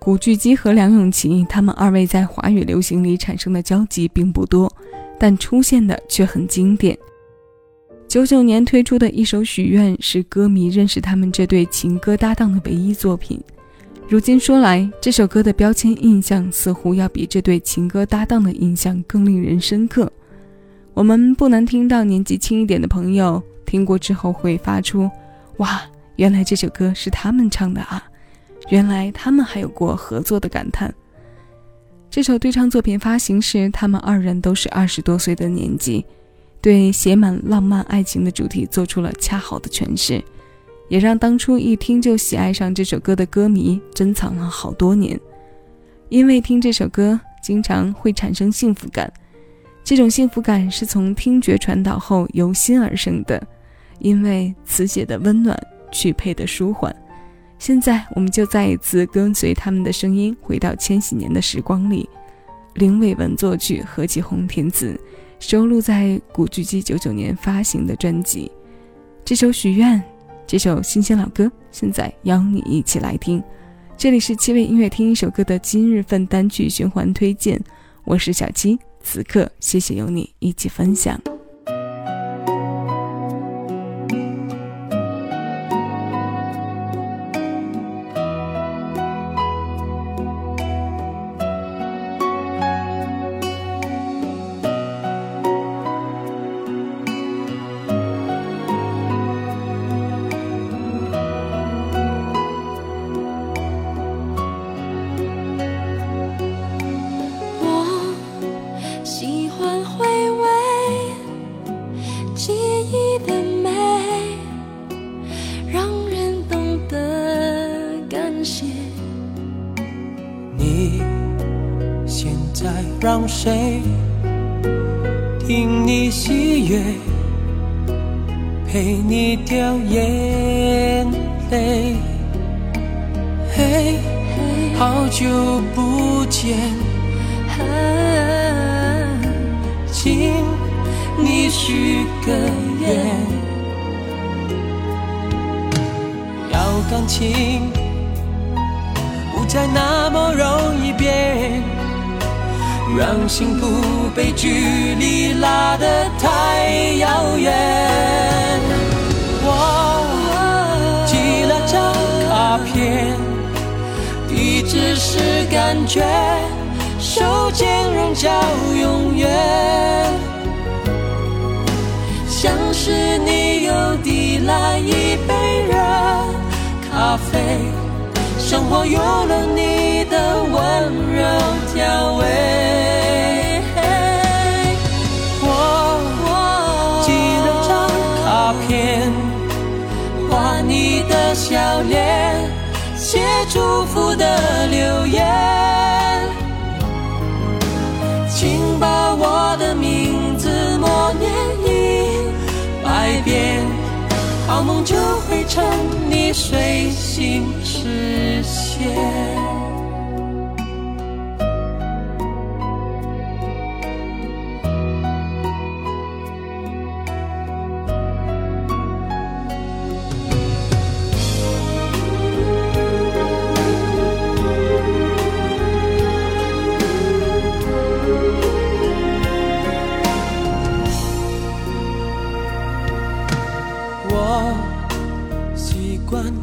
古巨基和梁咏琪，他们二位在华语流行里产生的交集并不多，但出现的却很经典。九九年推出的一首《许愿》是歌迷认识他们这对情歌搭档的唯一作品。如今说来，这首歌的标签印象似乎要比这对情歌搭档的印象更令人深刻。我们不难听到年纪轻一点的朋友听过之后会发出“哇，原来这首歌是他们唱的啊！原来他们还有过合作的感叹。”这首对唱作品发行时，他们二人都是二十多岁的年纪。对写满浪漫爱情的主题做出了恰好的诠释，也让当初一听就喜爱上这首歌的歌迷珍藏了好多年。因为听这首歌经常会产生幸福感，这种幸福感是从听觉传导后由心而生的。因为词写的温暖，曲配的舒缓。现在我们就再一次跟随他们的声音，回到千禧年的时光里。林伟文作曲，何其红填词。收录在古巨基九九年发行的专辑，这首《许愿》，这首新鲜老歌，现在邀你一起来听。这里是七位音乐听一首歌的今日份单曲循环推荐，我是小七，此刻谢谢有你一起分享。让谁听你喜悦，陪你掉眼泪？嘿，好久不见，请你许个愿，要感情不再那么容易变。让幸福被距离拉得太遥远。我寄了张卡片，地址是感觉，手间仍叫永远。像是你又递来一杯热咖啡，生活有了你的笑脸，写祝福的留言，请把我的名字默念一百遍，好梦就会趁你睡醒实现。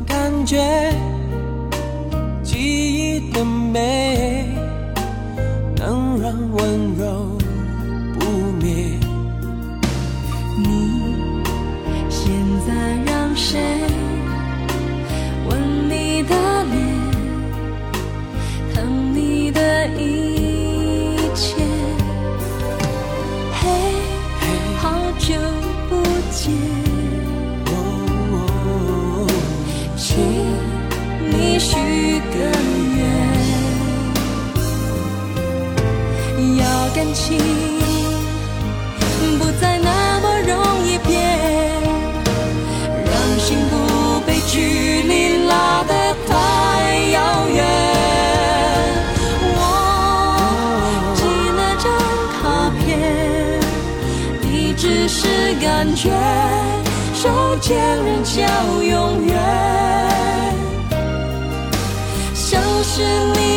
感觉。感情不再那么容易变，让幸福被距离拉得太遥远。我寄了张卡片，地址是感觉，手间人叫永远，像是你。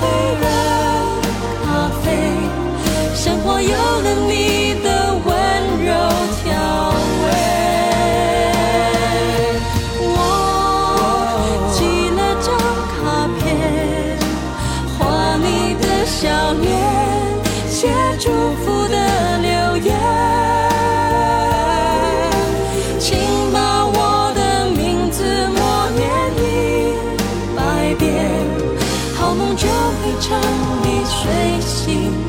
喝咖啡，生活有了你的温柔调味。我寄了张卡片画你的笑脸写祝福的留言。请把我的名字默念一百遍好梦就会趁你睡醒。